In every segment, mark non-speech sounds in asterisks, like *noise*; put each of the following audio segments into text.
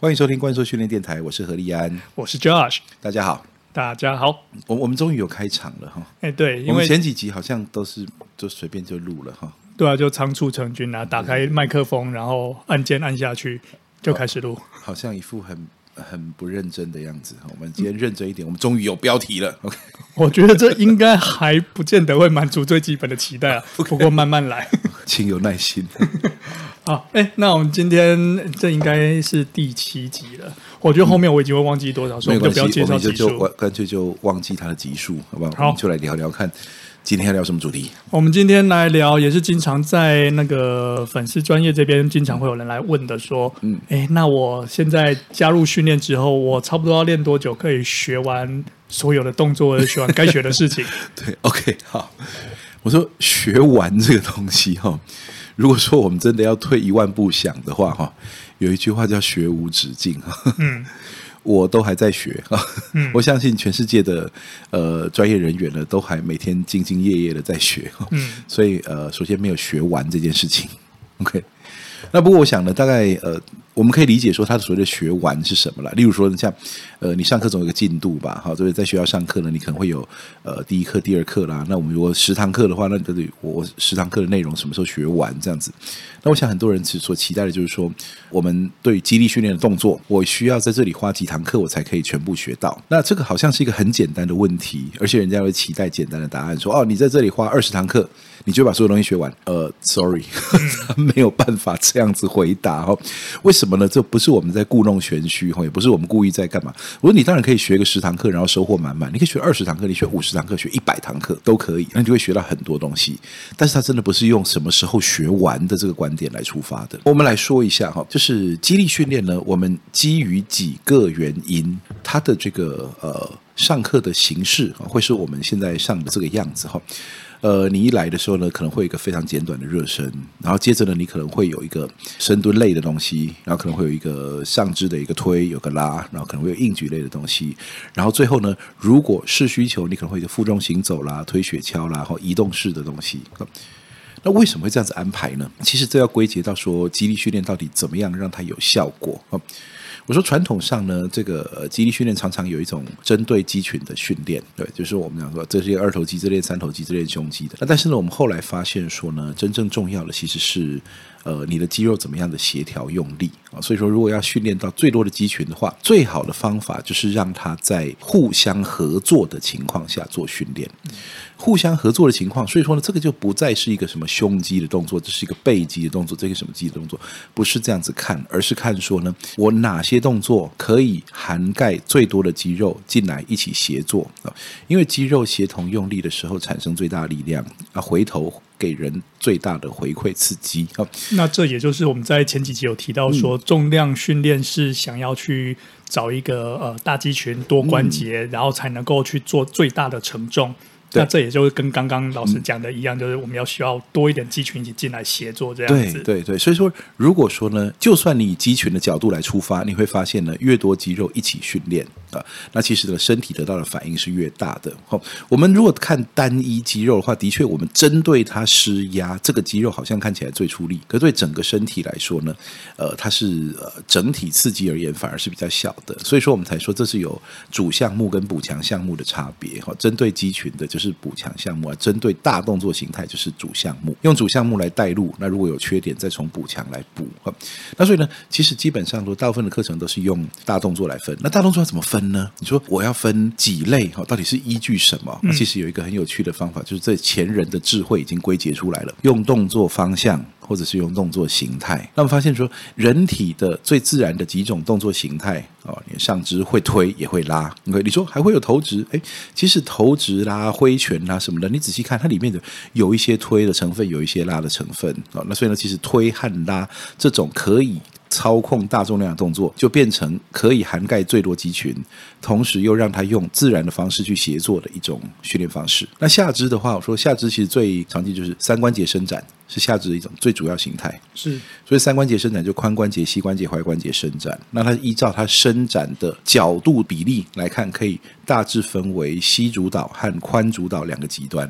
欢迎收听怪兽训练电台，我是何立安，我是 Josh，大家好，大家好，我我们终于有开场了哈，哎对，因为我们前几集好像都是就随便就录了哈，对啊，就仓促成军啊，打开麦克风，然后按键按下去就开始录，好像一副很很不认真的样子。我们今天认真一点，我们终于有标题了。OK，*laughs* 我觉得这应该还不见得会满足最基本的期待啊，*laughs* 不过慢慢来，*laughs* 请有耐心。好，哎，那我们今天这应该是第七集了。我觉得后面我已经会忘记多少，嗯、所以我们就不要介绍集数，就干脆就忘记它的集数，好不好？好，我们就来聊聊看，今天要聊什么主题？我们今天来聊，也是经常在那个粉丝专业这边，经常会有人来问的，说，嗯，哎，那我现在加入训练之后，我差不多要练多久可以学完所有的动作，学完该学的事情？*laughs* 对，OK，好。我说学完这个东西哈。如果说我们真的要退一万步想的话，哈，有一句话叫“学无止境”，嗯，*laughs* 我都还在学，嗯，我相信全世界的呃专业人员呢，都还每天兢兢业业的在学，嗯，所以呃，首先没有学完这件事情，OK。那不过我想呢，大概呃。我们可以理解说，他所谓的学完是什么了？例如说，像呃，你上课总有个进度吧，哈，就是在学校上课呢，你可能会有呃第一课、第二课啦。那我们如果十堂课的话，那就得我十堂课的内容什么时候学完这样子？那我想很多人其实所期待的就是说，我们对肌力训练的动作，我需要在这里花几堂课，我才可以全部学到。那这个好像是一个很简单的问题，而且人家会期待简单的答案，说哦，你在这里花二十堂课，你就把所有东西学完？呃，sorry，*laughs* 没有办法这样子回答哦。为什么？什么呢？这不是我们在故弄玄虚哈，也不是我们故意在干嘛。我说你当然可以学个十堂课，然后收获满满。你可以学二十堂课，你学五十堂课，学一百堂课都可以，那你就会学到很多东西。但是它真的不是用什么时候学完的这个观点来出发的。我们来说一下哈，就是激励训练呢，我们基于几个原因，它的这个呃上课的形式会是我们现在上的这个样子哈。呃，你一来的时候呢，可能会有一个非常简短的热身，然后接着呢，你可能会有一个深蹲类的东西，然后可能会有一个上肢的一个推，有个拉，然后可能会有硬举类的东西，然后最后呢，如果是需求，你可能会有负重行走啦、推雪橇啦，然后移动式的东西。那为什么会这样子安排呢？其实这要归结到说，肌力训练到底怎么样让它有效果啊？我说传统上呢，这个呃，肌力训练常常有一种针对肌群的训练，对，就是我们讲说，这是一个二头肌这练、三头肌这练、胸肌的。那但是呢，我们后来发现说呢，真正重要的其实是。呃，你的肌肉怎么样的协调用力啊？所以说，如果要训练到最多的肌群的话，最好的方法就是让它在互相合作的情况下做训练。互相合作的情况，所以说呢，这个就不再是一个什么胸肌的动作，这是一个背肌的动作，这个什么肌的动作，不是这样子看，而是看说呢，我哪些动作可以涵盖最多的肌肉进来一起协作啊？因为肌肉协同用力的时候，产生最大的力量啊，回头。给人最大的回馈刺激啊。那这也就是我们在前几集有提到说，重量训练是想要去找一个呃大肌群多关节，嗯、然后才能够去做最大的承重。那这也就是跟刚刚老师讲的一样，嗯、就是我们要需要多一点肌群一起进来协作这样子。对对对，所以说如果说呢，就算你以肌群的角度来出发，你会发现呢，越多肌肉一起训练啊，那其实呢，身体得到的反应是越大的。好，我们如果看单一肌肉的话，的确我们针对它施压，这个肌肉好像看起来最出力，可是对整个身体来说呢，呃，它是呃整体刺激而言反而是比较小的。所以说我们才说这是有主项目跟补强项目的差别。哈，针对肌群的就。就是补强项目啊，针对大动作形态就是主项目，用主项目来带路。那如果有缺点，再从补强来补。那所以呢，其实基本上说，大部分的课程都是用大动作来分。那大动作要怎么分呢？你说我要分几类？哈，到底是依据什么？那其实有一个很有趣的方法，就是这前人的智慧已经归结出来了，用动作方向。或者是用动作形态，那么发现说，人体的最自然的几种动作形态哦，你上肢会推也会拉你说还会有投掷？诶，其实投掷啦、挥拳啦什么的，你仔细看，它里面的有一些推的成分，有一些拉的成分哦。那所以呢，其实推和拉这种可以。操控大重量的动作，就变成可以涵盖最多肌群，同时又让它用自然的方式去协作的一种训练方式。那下肢的话，我说下肢其实最常见就是三关节伸展是下肢的一种最主要形态。是，所以三关节伸展就髋关节、膝关节、踝关节伸展。那它依照它伸展的角度比例来看，可以大致分为膝主导和髋主导两个极端。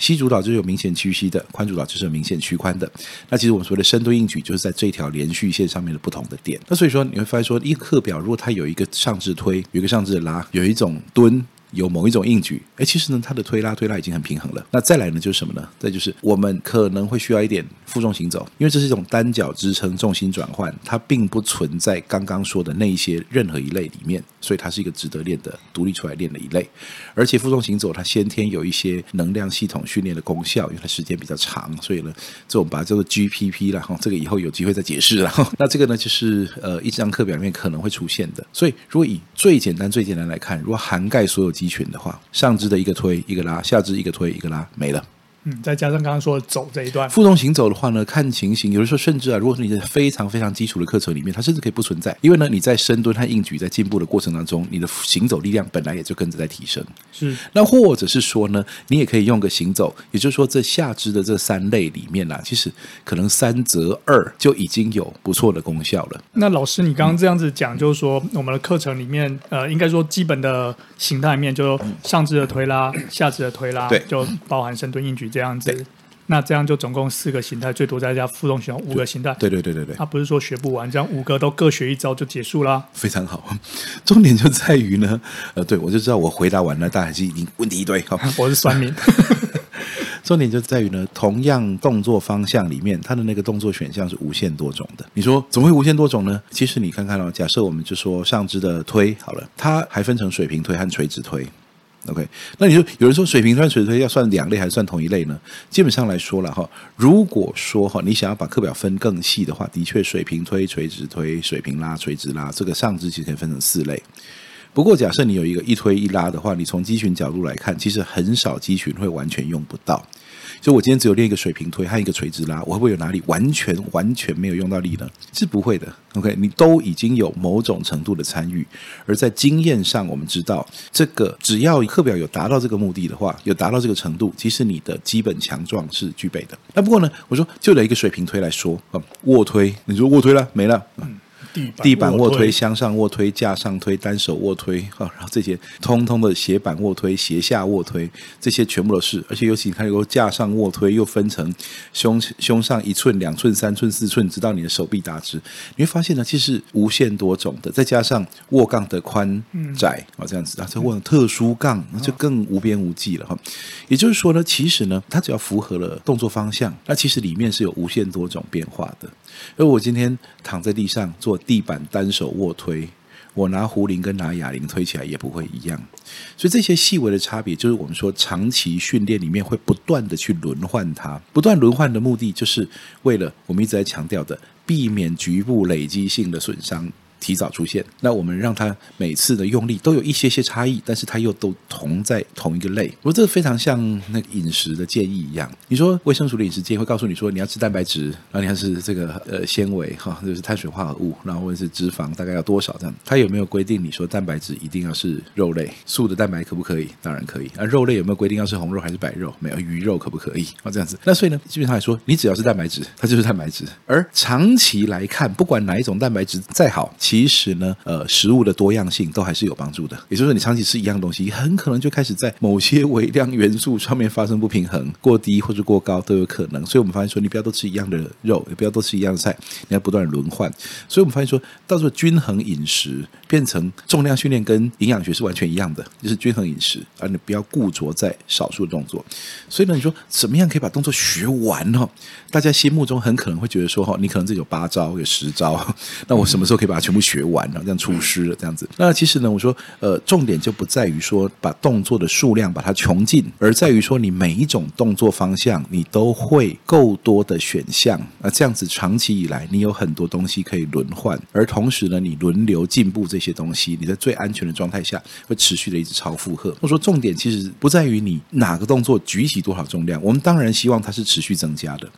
膝主导就是有明显屈膝的，宽主导就是有明显屈髋的。那其实我们说的深蹲硬举，就是在这条连续线上面的不同的点。那所以说，你会发现说，一个课表如果它有一个上肢推，有一个上肢拉，有一种蹲。有某一种硬举，哎，其实呢，它的推拉推拉已经很平衡了。那再来呢，就是什么呢？再就是我们可能会需要一点负重行走，因为这是一种单脚支撑重心转换，它并不存在刚刚说的那一些任何一类里面，所以它是一个值得练的、独立出来练的一类。而且负重行走它先天有一些能量系统训练的功效，因为它时间比较长，所以呢，这我们把它叫做 GPP 了哈。这个以后有机会再解释了。*laughs* 那这个呢，就是呃，一张课表里面可能会出现的。所以如果以最简单、最简单来看，如果涵盖所有。肌群的话，上肢的一个推一个拉，下肢一个推一个拉，没了。嗯，再加上刚刚说的走这一段，负重行走的话呢，看情形，有的时候甚至啊，如果是你在非常非常基础的课程里面，它甚至可以不存在，因为呢，你在深蹲和硬举在进步的过程当中，你的行走力量本来也就跟着在提升。是，那或者是说呢，你也可以用个行走，也就是说，这下肢的这三类里面呢、啊，其实可能三则二就已经有不错的功效了。那老师，你刚刚这样子讲，就是说我们的课程里面，呃，应该说基本的形态里面，就上肢的推拉，下肢的推拉，对，就包含深蹲、硬举。这样子，那这样就总共四个形态，最多再加负重形五个形态。对对对对对，他不是说学不完，这样五个都各学一招就结束啦。非常好，*laughs* 重点就在于呢，呃，对我就知道我回答完了，大家还是已经问题一堆。好，*laughs* 我是酸民。*laughs* 重点就在于呢，同样动作方向里面，它的那个动作选项是无限多种的。你说怎么会无限多种呢？其实你看看哦，假设我们就说上肢的推好了，它还分成水平推和垂直推。OK，那你说有人说水平推、垂直推要算两类还是算同一类呢？基本上来说了哈，如果说哈你想要把课表分更细的话，的确水平推、垂直推、水平拉、垂直拉，这个上肢其实可以分成四类。不过假设你有一个一推一拉的话，你从肌群角度来看，其实很少肌群会完全用不到。就我今天只有练一个水平推和一个垂直拉，我会不会有哪里完全完全没有用到力呢？是不会的。OK，你都已经有某种程度的参与，而在经验上，我们知道这个只要课表有达到这个目的的话，有达到这个程度，其实你的基本强壮是具备的。那不过呢，我说就拿一个水平推来说啊，卧推，你说卧推了没了？嗯地板卧推、向上卧推、架上推、单手卧推，哈，然后这些通通的斜板卧推、斜下卧推，这些全部都是。而且尤其你看，有架上卧推又分成胸胸上一寸、两寸、三寸、四寸，直到你的手臂打直，你会发现呢，其实无限多种的。再加上卧杠的宽窄啊，这样子啊，这卧特殊杠，那就更无边无际了哈。也就是说呢，其实呢，它只要符合了动作方向，那其实里面是有无限多种变化的。而我今天躺在地上做地板单手卧推，我拿壶铃跟拿哑铃推起来也不会一样。所以这些细微的差别，就是我们说长期训练里面会不断的去轮换它。不断轮换的目的，就是为了我们一直在强调的，避免局部累积性的损伤。提早出现，那我们让它每次的用力都有一些些差异，但是它又都同在同一个类。我这个非常像那个饮食的建议一样。你说卫生署的饮食建议会告诉你说，你要吃蛋白质，然后你要吃这个呃纤维哈，就是碳水化合物，然后或者是脂肪大概要多少这样。它有没有规定你说蛋白质一定要是肉类？素的蛋白可不可以？当然可以。啊肉类有没有规定要是红肉还是白肉？没有，鱼肉可不可以？啊，这样子。那所以呢，基本上来说，你只要是蛋白质，它就是蛋白质。而长期来看，不管哪一种蛋白质再好。其实呢，呃，食物的多样性都还是有帮助的。也就是说，你长期吃一样东西，很可能就开始在某些微量元素上面发生不平衡，过低或者过高都有可能。所以我们发现说，你不要都吃一样的肉，也不要都吃一样的菜，你要不断的轮换。所以我们发现说，到时候均衡饮食变成重量训练跟营养学是完全一样的，就是均衡饮食，而你不要固着在少数动作。所以呢，你说怎么样可以把动作学完呢？大家心目中很可能会觉得说，哈，你可能这有八招，有十招，*laughs* 那我什么时候可以把它全部学完了，这样出师了，这样子。那其实呢，我说，呃，重点就不在于说把动作的数量把它穷尽，而在于说你每一种动作方向你都会够多的选项。那这样子长期以来，你有很多东西可以轮换，而同时呢，你轮流进步这些东西，你在最安全的状态下会持续的一直超负荷。我说重点其实不在于你哪个动作举起多少重量，我们当然希望它是持续增加的，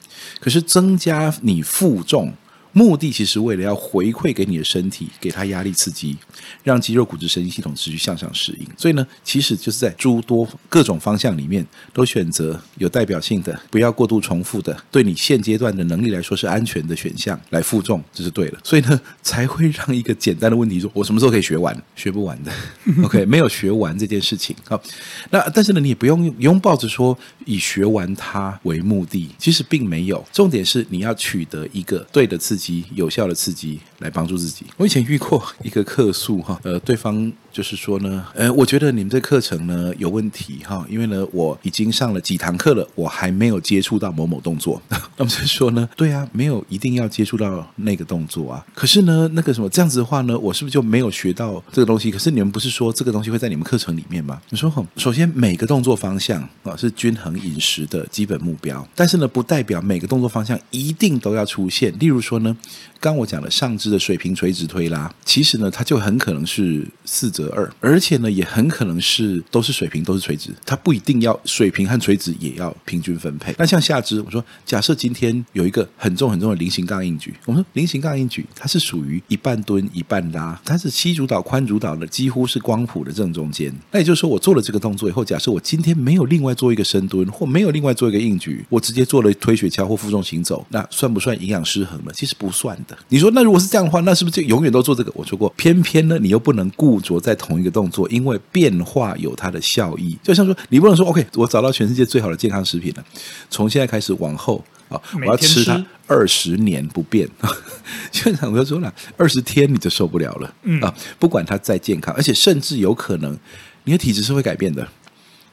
可是增加你负重。目的其实为了要回馈给你的身体，给它压力刺激，让肌肉、骨质、神经系统持续向上适应。所以呢，其实就是在诸多各种方向里面，都选择有代表性的，不要过度重复的，对你现阶段的能力来说是安全的选项来负重，这是对的。所以呢，才会让一个简单的问题说：我什么时候可以学完？学不完的。OK，没有学完这件事情。好，那但是呢，你也不用拥抱着说以学完它为目的，其实并没有。重点是你要取得一个对的刺激、及有效的刺激来帮助自己。我以前遇过一个客诉哈，呃，对方就是说呢，呃，我觉得你们这课程呢有问题哈，因为呢我已经上了几堂课了，我还没有接触到某某动作。*laughs* 那么就说呢，对啊，没有一定要接触到那个动作啊。可是呢，那个什么这样子的话呢，我是不是就没有学到这个东西？可是你们不是说这个东西会在你们课程里面吗？你说吼，首先每个动作方向啊是均衡饮食的基本目标，但是呢，不代表每个动作方向一定都要出现。例如说呢，刚我讲了上肢的水平垂直推拉，其实呢，它就很可能是四则二，而且呢，也很可能是都是水平都是垂直，它不一定要水平和垂直也要平均分配。那像下肢，我说假设今天有一个很重很重的菱形杠硬举，我们说菱形杠硬举它是属于一半蹲一半拉，它是膝主导髋主导的，几乎是光谱的正中间。那也就是说，我做了这个动作以后，假设我今天没有另外做一个深蹲，或没有另外做一个硬举，我直接做了推雪橇或负重行走，那算不算营养失衡了？其实不算的。你说那如果是这样的话，那是不是就永远都做这个？我说过，偏偏呢，你又不能固着在同一个动作，因为变化有它的效益。就像说，你不能说 OK，我找到全世界最好的健康食品了，从现在开始往后啊，我要吃它二十年不变。*laughs* 现场我就说了，二十天你就受不了了，嗯啊，不管它再健康，而且甚至有可能你的体质是会改变的。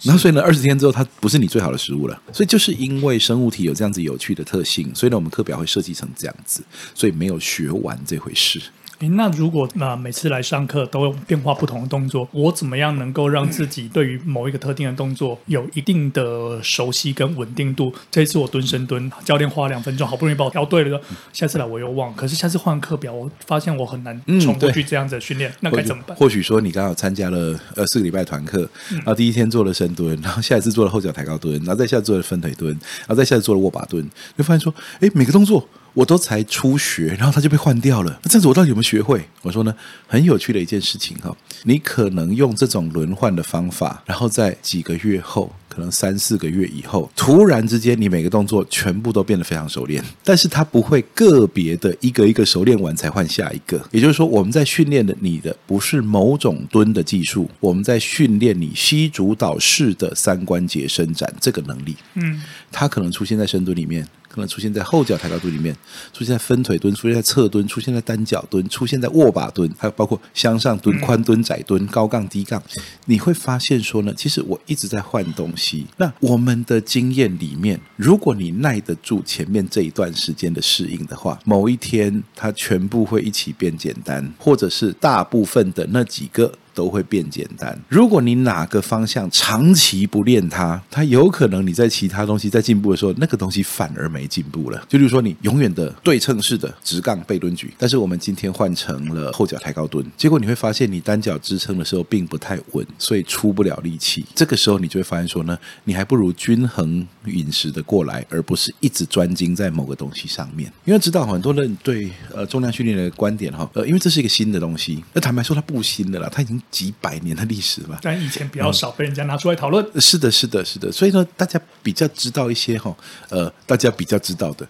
然后所以呢，二十天之后它不是你最好的食物了。所以就是因为生物体有这样子有趣的特性，所以呢，我们课表会设计成这样子，所以没有学完这回事。诶，那如果那每次来上课都有变化不同的动作，我怎么样能够让自己对于某一个特定的动作有一定的熟悉跟稳定度？这一次我蹲深蹲，教练花两分钟，好不容易把我调对了，下次来我又忘。可是下次换课表，我发现我很难重复去这样子的训练，嗯、那该怎么办？或许说你刚好参加了呃四个礼拜团课，然后第一天做了深蹲，然后下一次做了后脚抬高蹲，然后再下次做了分腿蹲，然后再下次做了握把蹲，就发现说，诶，每个动作。我都才初学，然后他就被换掉了。那这样子我到底有没有学会？我说呢，很有趣的一件事情哈，你可能用这种轮换的方法，然后在几个月后，可能三四个月以后，突然之间你每个动作全部都变得非常熟练，但是他不会个别的一个一个熟练完才换下一个。也就是说，我们在训练的你的不是某种蹲的技术，我们在训练你膝主导式的三关节伸展这个能力。嗯，它可能出现在深蹲里面。可能出现在后脚抬高蹲里面，出现在分腿蹲，出现在侧蹲，出现在单脚蹲，出现在握把蹲，还有包括向上蹲、宽蹲、窄蹲、高杠、低杠。你会发现说呢，其实我一直在换东西。那我们的经验里面，如果你耐得住前面这一段时间的适应的话，某一天它全部会一起变简单，或者是大部分的那几个。都会变简单。如果你哪个方向长期不练它，它有可能你在其他东西在进步的时候，那个东西反而没进步了。就比如说你永远的对称式的直杠背蹲举，但是我们今天换成了后脚抬高蹲，结果你会发现你单脚支撑的时候并不太稳，所以出不了力气。这个时候你就会发现说呢，你还不如均衡饮食的过来，而不是一直专精在某个东西上面。因为知道很多人对呃重量训练的观点哈，呃，因为这是一个新的东西，那坦白说它不新的啦，它已经。几百年的历史吧，但以前比较少被人家拿出来讨论。嗯，是的，是的，是的。所以呢，大家比较知道一些哈，呃，大家比较知道的，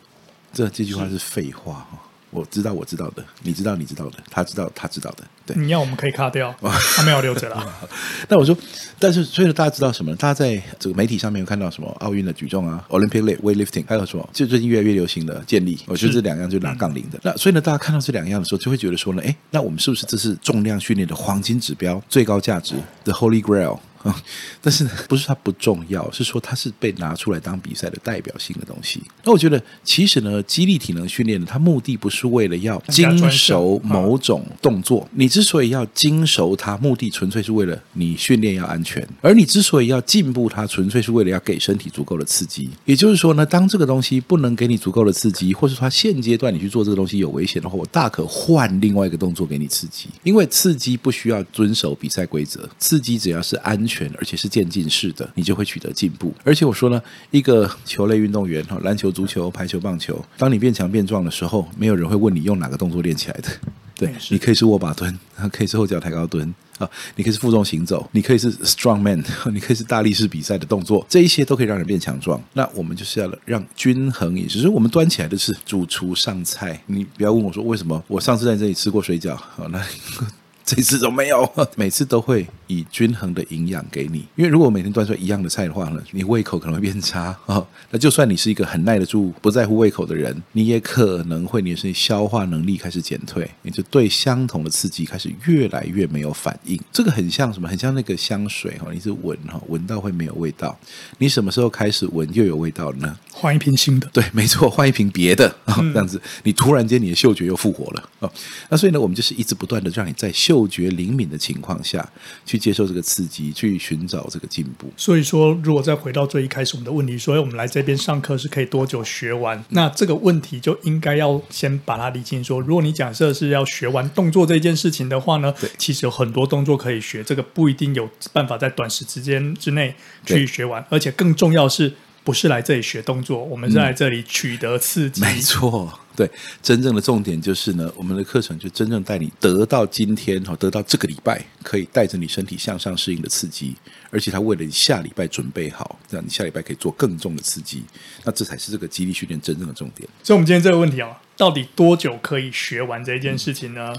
这这句话是废话哈。我知道，我知道的，你知道，你知道的，他知道，他知道的。对，你要我们可以卡掉，*laughs* 他没有留着了。那我说，但是所以大家知道什么？大家在这个媒体上面有看到什么？奥运的举重啊，Olympic weightlifting，还有什么？就最近越来越流行的健力，我觉得这两样就拿杠铃的。那所以呢，大家看到这两样的时候，就会觉得说呢，哎，那我们是不是这是重量训练的黄金指标、最高价值 The Holy Grail？啊，*laughs* 但是，不是它不重要，是说它是被拿出来当比赛的代表性的东西。那我觉得，其实呢，肌力体能训练呢，它目的不是为了要精熟某种动作。你之所以要精熟它，目的纯粹是为了你训练要安全。而你之所以要进步它，纯粹是为了要给身体足够的刺激。也就是说呢，当这个东西不能给你足够的刺激，或是它现阶段你去做这个东西有危险的话，我大可换另外一个动作给你刺激。因为刺激不需要遵守比赛规则，刺激只要是安全，而且是渐进式的，你就会取得进步。而且我说呢，一个球类运动员哈，篮球、足球、排球、棒球，当你变强变壮的时候，没有人会问你用哪个动作练起来的。对，你可以是握把蹲，*laughs* 可以是后脚抬高蹲。啊，你可以是负重行走，你可以是 strong man，你可以是大力士比赛的动作，这一些都可以让人变强壮。那我们就是要让均衡饮食，所以我们端起来的是主厨上菜。你不要问我说为什么，我上次在这里吃过水饺，好，那 *laughs* 这次都没有，*laughs* 每次都会。以均衡的营养给你，因为如果每天端出来一样的菜的话呢，你胃口可能会变差啊、*laughs* 哦。那就算你是一个很耐得住、不在乎胃口的人，你也可能会你的身体消化能力开始减退，你就对相同的刺激开始越来越没有反应。这个很像什么？很像那个香水哈，你是闻哈，闻到会没有味道。你什么时候开始闻又有味道呢？换一瓶新的。对，没错，换一瓶别的啊、哦，这样子你突然间你的嗅觉又复活了啊、哦。那所以呢，我们就是一直不断的让你在嗅觉灵敏的情况下去。接受这个刺激，去寻找这个进步。所以说，如果再回到最一开始我们的问题，所以我们来这边上课是可以多久学完？那这个问题就应该要先把它理清。说，如果你假设是要学完动作这件事情的话呢，对，其实有很多动作可以学，这个不一定有办法在短时之间之内去学完。而且更重要是，不是来这里学动作，我们是来这里取得刺激。嗯、没错。对，真正的重点就是呢，我们的课程就真正带你得到今天哈，得到这个礼拜可以带着你身体向上适应的刺激，而且他为了你下礼拜准备好，让你下礼拜可以做更重的刺激，那这才是这个激励训练真正的重点。所以，我们今天这个问题啊，到底多久可以学完这一件事情呢？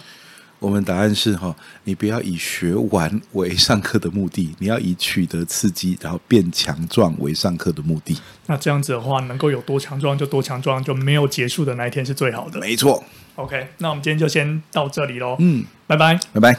我们答案是哈，你不要以学完为上课的目的，你要以取得刺激，然后变强壮为上课的目的。那这样子的话，能够有多强壮就多强壮，就没有结束的那一天是最好的。没错。OK，那我们今天就先到这里喽。嗯，拜拜，拜拜。